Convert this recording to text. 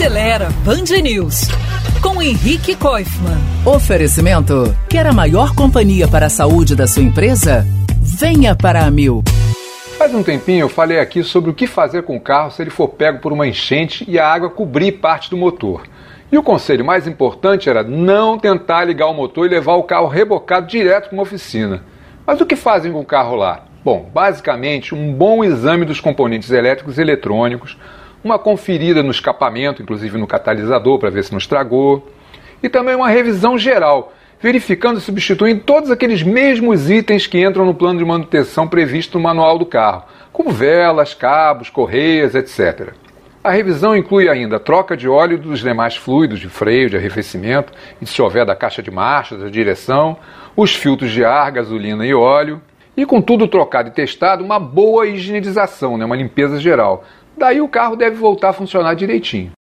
Acelera Band News com Henrique Koifman. Oferecimento: Quer a maior companhia para a saúde da sua empresa? Venha para a Mil. Faz um tempinho eu falei aqui sobre o que fazer com o carro se ele for pego por uma enchente e a água cobrir parte do motor. E o conselho mais importante era não tentar ligar o motor e levar o carro rebocado direto para uma oficina. Mas o que fazem com o carro lá? Bom, basicamente um bom exame dos componentes elétricos e eletrônicos, uma conferida no escapamento, inclusive no catalisador, para ver se não estragou, e também uma revisão geral, verificando e substituindo todos aqueles mesmos itens que entram no plano de manutenção previsto no manual do carro, como velas, cabos, correias, etc. A revisão inclui ainda a troca de óleo dos demais fluidos de freio, de arrefecimento e, se houver, da caixa de marchas, da direção, os filtros de ar, gasolina e óleo, e com tudo trocado e testado, uma boa higienização, né, uma limpeza geral. Daí o carro deve voltar a funcionar direitinho.